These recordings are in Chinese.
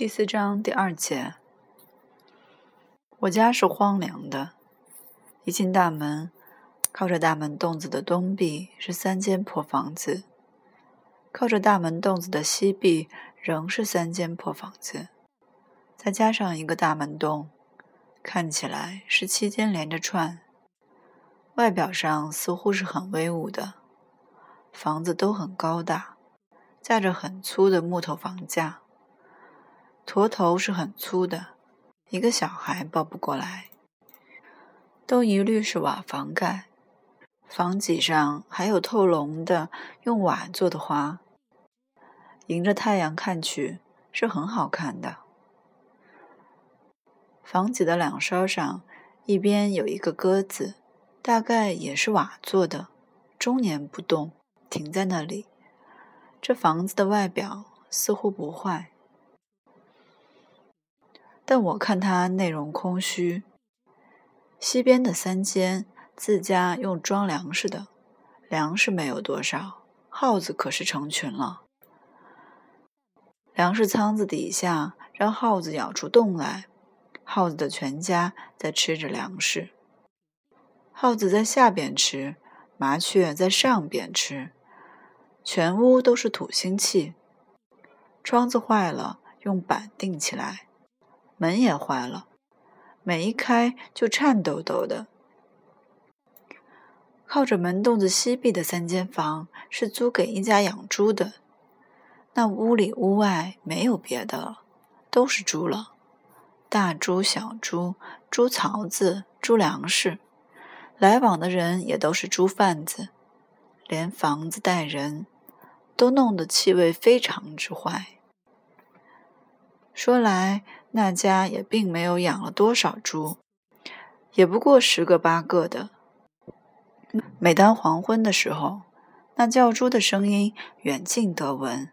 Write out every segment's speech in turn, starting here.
第四章第二节，我家是荒凉的。一进大门，靠着大门洞子的东壁是三间破房子，靠着大门洞子的西壁仍是三间破房子，再加上一个大门洞，看起来是七间连着串。外表上似乎是很威武的，房子都很高大，架着很粗的木头房架。驼头是很粗的，一个小孩抱不过来。都一律是瓦房盖，房脊上还有透笼的用瓦做的花，迎着太阳看去是很好看的。房脊的两梢上，一边有一个鸽子，大概也是瓦做的，终年不动，停在那里。这房子的外表似乎不坏。但我看它内容空虚。西边的三间自家用装粮食的，粮食没有多少，耗子可是成群了。粮食仓子底下让耗子咬出洞来，耗子的全家在吃着粮食。耗子在下边吃，麻雀在上边吃，全屋都是土腥气。窗子坏了，用板钉起来。门也坏了，门一开就颤抖抖的。靠着门洞子西壁的三间房是租给一家养猪的，那屋里屋外没有别的了，都是猪了，大猪、小猪、猪槽子、猪粮食，来往的人也都是猪贩子，连房子带人都弄得气味非常之坏。说来。那家也并没有养了多少猪，也不过十个八个的。每当黄昏的时候，那叫猪的声音远近得闻，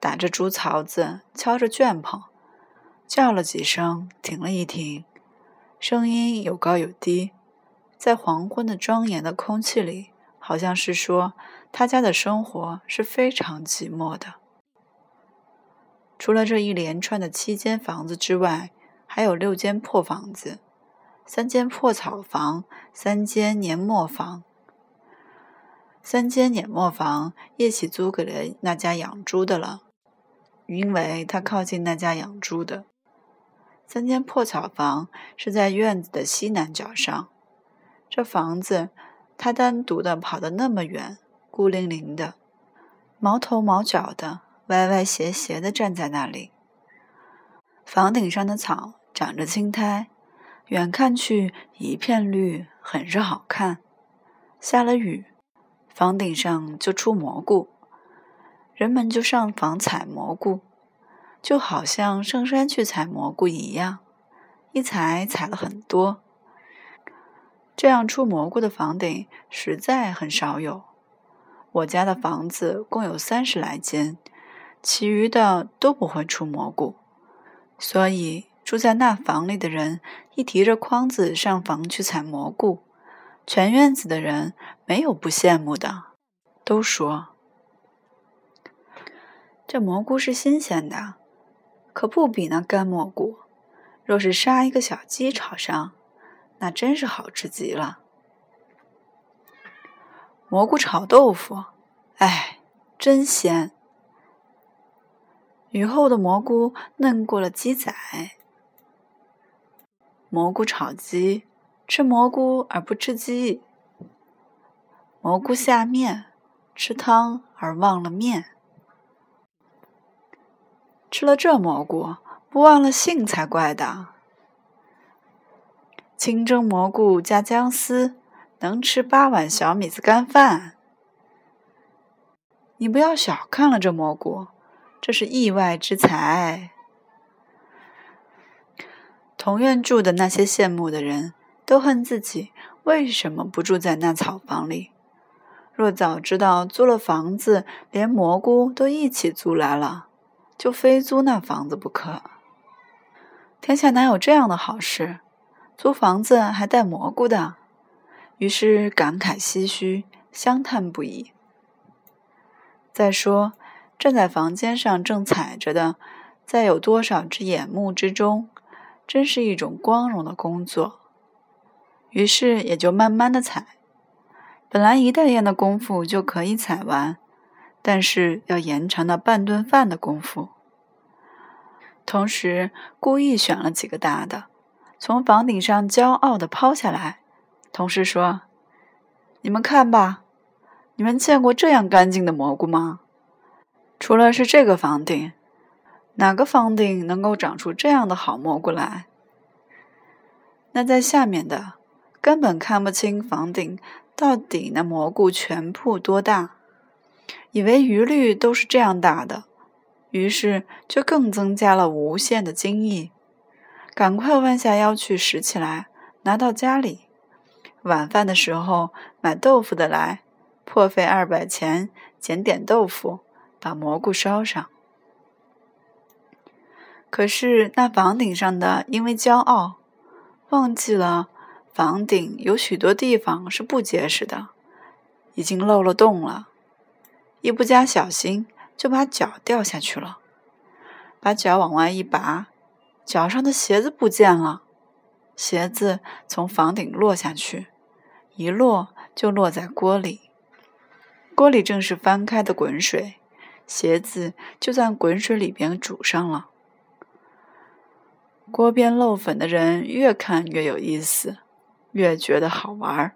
打着猪槽子，敲着圈棚，叫了几声，停了一停，声音有高有低，在黄昏的庄严的空气里，好像是说他家的生活是非常寂寞的。除了这一连串的七间房子之外，还有六间破房子，三间破草房，三间碾磨房。三间碾磨房，叶启租给了那家养猪的了，因为他靠近那家养猪的。三间破草房是在院子的西南角上，这房子他单独的跑得那么远，孤零零的，毛头毛脚的。歪歪斜斜地站在那里，房顶上的草长着青苔，远看去一片绿，很是好看。下了雨，房顶上就出蘑菇，人们就上房采蘑菇，就好像上山去采蘑菇一样，一采采了很多。这样出蘑菇的房顶实在很少有。我家的房子共有三十来间。其余的都不会出蘑菇，所以住在那房里的人一提着筐子上房去采蘑菇，全院子的人没有不羡慕的，都说这蘑菇是新鲜的，可不比那干蘑菇。若是杀一个小鸡炒上，那真是好吃极了。蘑菇炒豆腐，哎，真鲜。雨后的蘑菇嫩过了鸡仔，蘑菇炒鸡，吃蘑菇而不吃鸡；蘑菇下面，吃汤而忘了面。吃了这蘑菇，不忘了性才怪的。清蒸蘑菇加姜丝，能吃八碗小米子干饭。你不要小看了这蘑菇。这是意外之财。同院住的那些羡慕的人都恨自己为什么不住在那草房里。若早知道租了房子，连蘑菇都一起租来了，就非租那房子不可。天下哪有这样的好事？租房子还带蘑菇的？于是感慨唏嘘，相叹不已。再说。站在房间上正踩着的，在有多少只眼目之中，真是一种光荣的工作。于是也就慢慢的踩。本来一袋烟的功夫就可以踩完，但是要延长到半顿饭的功夫。同时故意选了几个大的，从房顶上骄傲的抛下来，同时说：“你们看吧，你们见过这样干净的蘑菇吗？除了是这个房顶，哪个房顶能够长出这样的好蘑菇来？那在下面的根本看不清房顶。”到底那蘑菇全部多大？以为余绿都是这样大的，于是就更增加了无限的惊异。赶快弯下腰去拾起来，拿到家里。晚饭的时候买豆腐的来，破费二百钱捡点豆腐，把蘑菇烧上。可是那房顶上的因为骄傲，忘记了。房顶有许多地方是不结实的，已经漏了洞了。一不加小心，就把脚掉下去了。把脚往外一拔，脚上的鞋子不见了。鞋子从房顶落下去，一落就落在锅里。锅里正是翻开的滚水，鞋子就在滚水里边煮上了。锅边漏粉的人越看越有意思。越觉得好玩。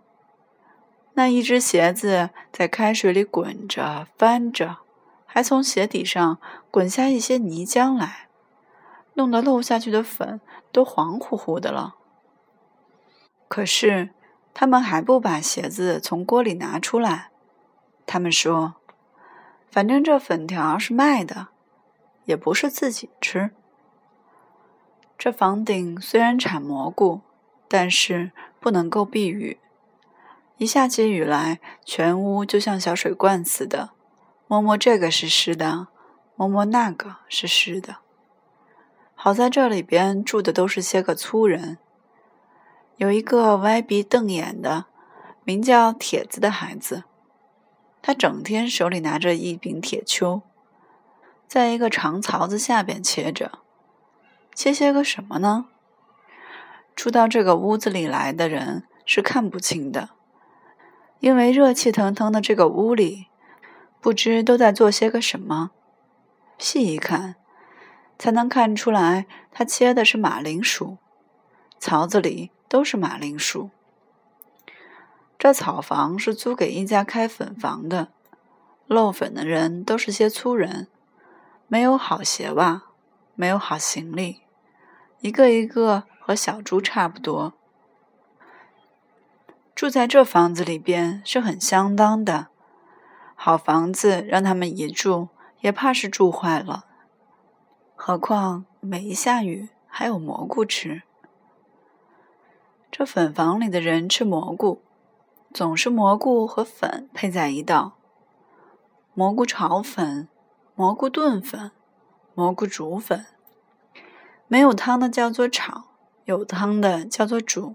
那一只鞋子在开水里滚着翻着，还从鞋底上滚下一些泥浆来，弄得漏下去的粉都黄乎乎的了。可是他们还不把鞋子从锅里拿出来。他们说：“反正这粉条是卖的，也不是自己吃。这房顶虽然产蘑菇，但是……”不能够避雨，一下起雨来，全屋就像小水罐似的，摸摸这个是湿的，摸摸那个是湿的。好在这里边住的都是些个粗人，有一个歪鼻瞪眼的，名叫铁子的孩子，他整天手里拿着一柄铁锹，在一个长槽子下边切着，切些个什么呢？住到这个屋子里来的人是看不清的，因为热气腾腾的这个屋里，不知都在做些个什么。细一看，才能看出来，他切的是马铃薯，槽子里都是马铃薯。这草房是租给一家开粉房的，漏粉的人都是些粗人，没有好鞋袜，没有好行李，一个一个。和小猪差不多，住在这房子里边是很相当的。好房子让他们一住，也怕是住坏了。何况每一下雨还有蘑菇吃。这粉房里的人吃蘑菇，总是蘑菇和粉配在一道：蘑菇炒粉、蘑菇炖粉、蘑菇煮粉。没有汤的叫做炒。有汤的叫做煮，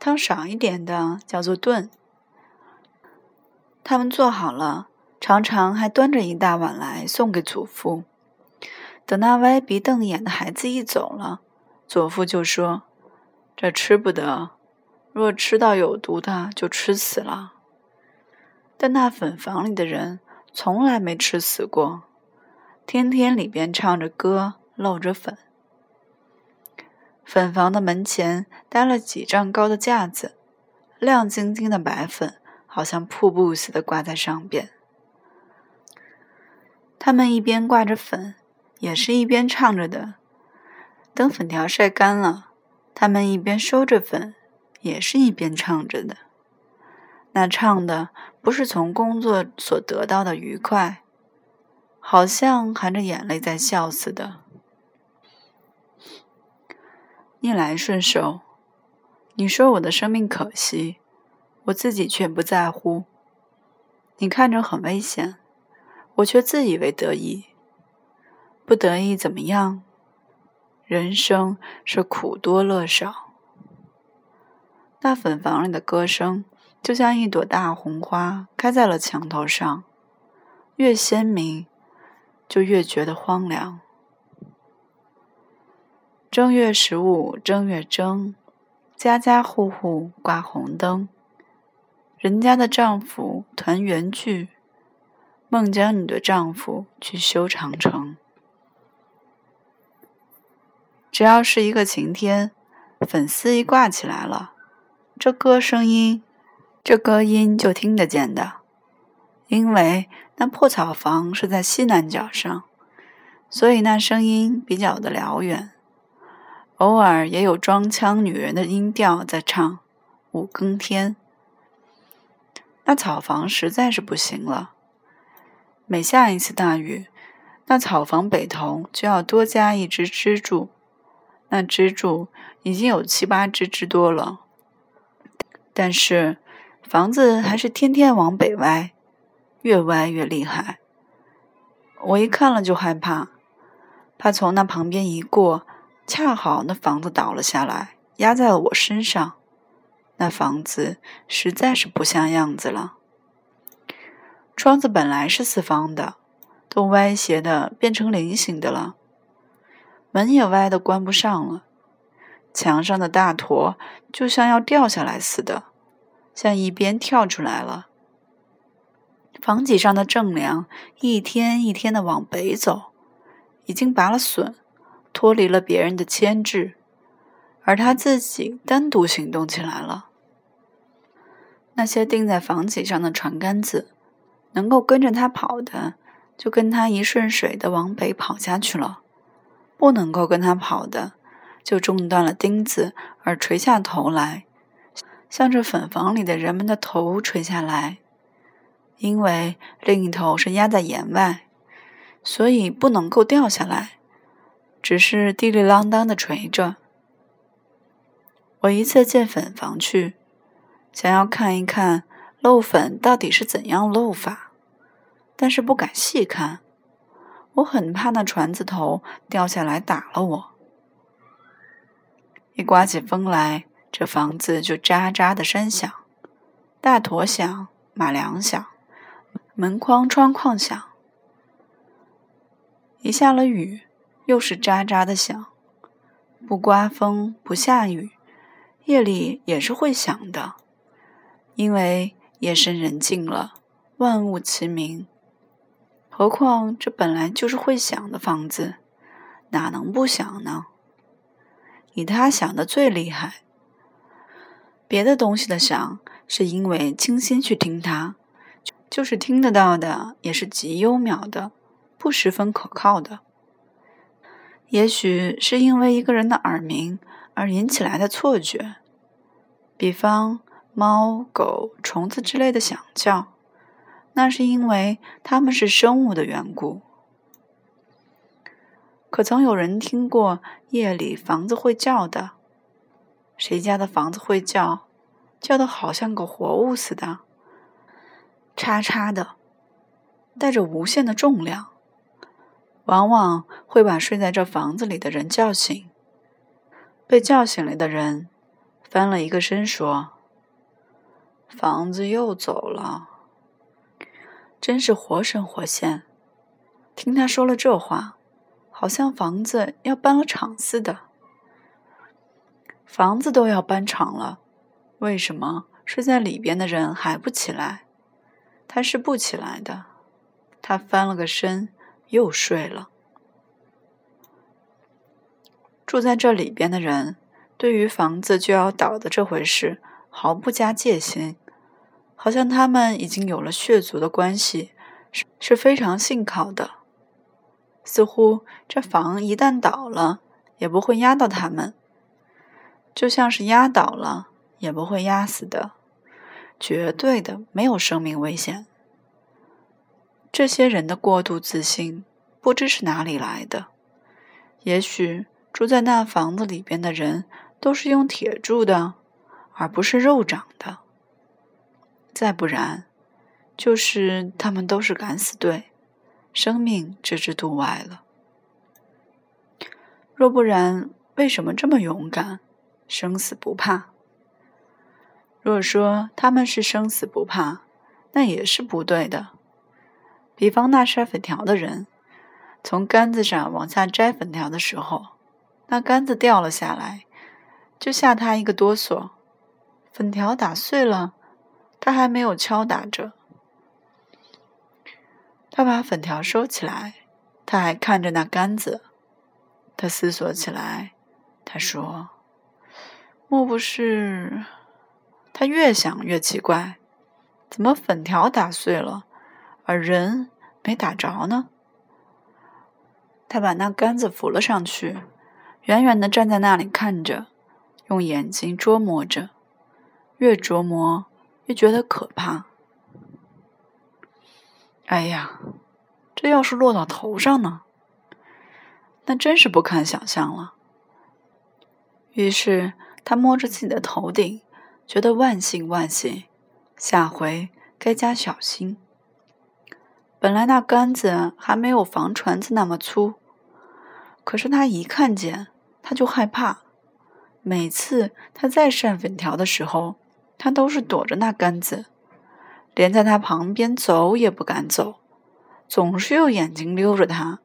汤少一点的叫做炖。他们做好了，常常还端着一大碗来送给祖父。等那歪鼻瞪眼的孩子一走了，祖父就说：“这吃不得，若吃到有毒的，就吃死了。”但那粉房里的人从来没吃死过，天天里边唱着歌，漏着粉。粉房的门前搭了几丈高的架子，亮晶晶的白粉好像瀑布似的挂在上边。他们一边挂着粉，也是一边唱着的。等粉条晒干了，他们一边收着粉，也是一边唱着的。那唱的不是从工作所得到的愉快，好像含着眼泪在笑似的。逆来顺受，你说我的生命可惜，我自己却不在乎。你看着很危险，我却自以为得意。不得意怎么样？人生是苦多乐少。那粉房里的歌声，就像一朵大红花开在了墙头上，越鲜明，就越觉得荒凉。正月十五正月正，家家户户挂红灯，人家的丈夫团圆聚，孟姜女的丈夫去修长城。只要是一个晴天，粉丝一挂起来了，这歌声音，这歌音就听得见的，因为那破草房是在西南角上，所以那声音比较的辽远。偶尔也有装腔女人的音调在唱五更天。那草房实在是不行了，每下一次大雨，那草房北头就要多加一只支柱。那支柱已经有七八支之多了，但是房子还是天天往北歪，越歪越厉害。我一看了就害怕，怕从那旁边一过。恰好那房子倒了下来，压在了我身上。那房子实在是不像样子了。窗子本来是四方的，都歪斜的变成菱形的了。门也歪的关不上了。墙上的大坨就像要掉下来似的，向一边跳出来了。房脊上的正梁一天一天的往北走，已经拔了笋。脱离了别人的牵制，而他自己单独行动起来了。那些钉在房脊上的船杆子，能够跟着他跑的，就跟他一顺水的往北跑下去了；不能够跟他跑的，就中断了钉子而垂下头来，向着粉房里的人们的头垂下来。因为另一头是压在檐外，所以不能够掉下来。只是滴里啷当的垂着。我一次进粉房去，想要看一看漏粉到底是怎样漏法，但是不敢细看，我很怕那船子头掉下来打了我。一刮起风来，这房子就喳喳的声响，大坨响，马梁响，门框窗框响。一下了雨。又是喳喳的响，不刮风不下雨，夜里也是会响的，因为夜深人静了，万物齐鸣。何况这本来就是会响的房子，哪能不响呢？以他想的最厉害，别的东西的响是因为精心去听它，就是听得到的，也是极优妙的，不十分可靠的。也许是因为一个人的耳鸣而引起来的错觉，比方猫、狗、虫子之类的响叫，那是因为它们是生物的缘故。可曾有人听过夜里房子会叫的？谁家的房子会叫？叫的好像个活物似的，叉叉的，带着无限的重量。往往会把睡在这房子里的人叫醒。被叫醒了的人翻了一个身，说：“房子又走了。”真是活神活现。听他说了这话，好像房子要搬了场似的。房子都要搬场了，为什么睡在里边的人还不起来？他是不起来的。他翻了个身。又睡了。住在这里边的人，对于房子就要倒的这回事毫不加戒心，好像他们已经有了血族的关系，是是非常信靠的。似乎这房一旦倒了，也不会压到他们，就像是压倒了也不会压死的，绝对的没有生命危险。这些人的过度自信，不知是哪里来的。也许住在那房子里边的人都是用铁铸的，而不是肉长的。再不然，就是他们都是敢死队，生命置之度外了。若不然，为什么这么勇敢，生死不怕？若说他们是生死不怕，那也是不对的。比方那筛粉条的人，从杆子上往下摘粉条的时候，那杆子掉了下来，就吓他一个哆嗦。粉条打碎了，他还没有敲打着。他把粉条收起来，他还看着那杆子。他思索起来，他说：“莫不是？”他越想越奇怪，怎么粉条打碎了，而人没打着呢？他把那杆子扶了上去，远远的站在那里看着，用眼睛捉摸着，越琢磨越觉得可怕。哎呀，这要是落到头上呢？那真是不堪想象了。于是他摸着自己的头顶，觉得万幸万幸，下回该加小心。本来那杆子还没有房船子那么粗，可是他一看见，他就害怕。每次他再扇粉条的时候，他都是躲着那杆子，连在他旁边走也不敢走，总是用眼睛溜着他。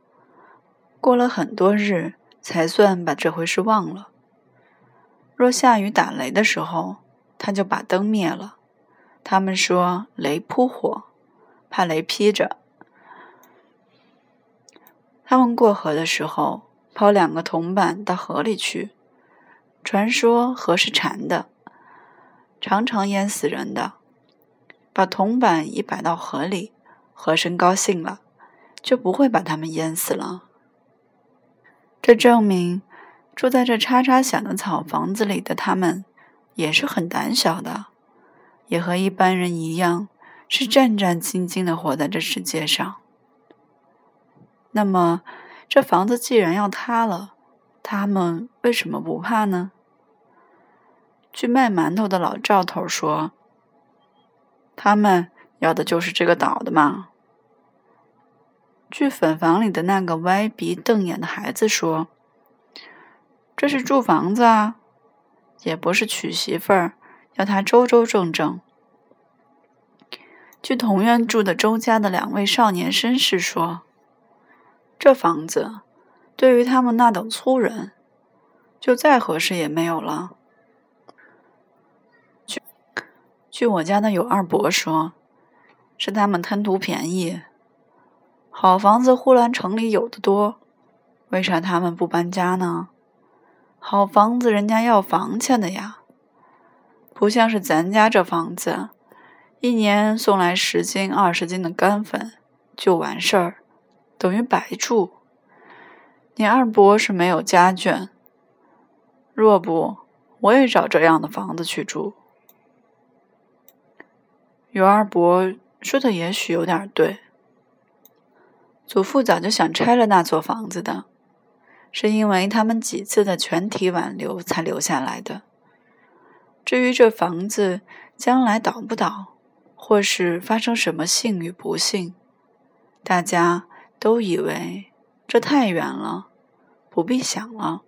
过了很多日，才算把这回事忘了。若下雨打雷的时候，他就把灯灭了。他们说雷扑火，怕雷劈着。他们过河的时候，抛两个铜板到河里去。传说河是馋的，常常淹死人的。把铜板一摆到河里，河神高兴了，就不会把他们淹死了。这证明，住在这叉叉响的草房子里的他们，也是很胆小的，也和一般人一样，是战战兢兢的活在这世界上。那么，这房子既然要塌了，他们为什么不怕呢？据卖馒头的老赵头说，他们要的就是这个岛的嘛。据粉房里的那个歪鼻瞪眼的孩子说：“这是住房子啊，也不是娶媳妇儿，要他周周正正。”据同院住的周家的两位少年绅士说：“这房子对于他们那等粗人，就再合适也没有了。”据据我家的有二伯说，是他们贪图便宜。好房子，呼兰城里有的多，为啥他们不搬家呢？好房子，人家要房钱的呀，不像是咱家这房子，一年送来十斤、二十斤的干粉就完事儿，等于白住。你二伯是没有家眷，若不，我也找这样的房子去住。尤二伯说的也许有点对。祖父早就想拆了那座房子的，是因为他们几次的全体挽留才留下来的。至于这房子将来倒不倒，或是发生什么幸与不幸，大家都以为这太远了，不必想了。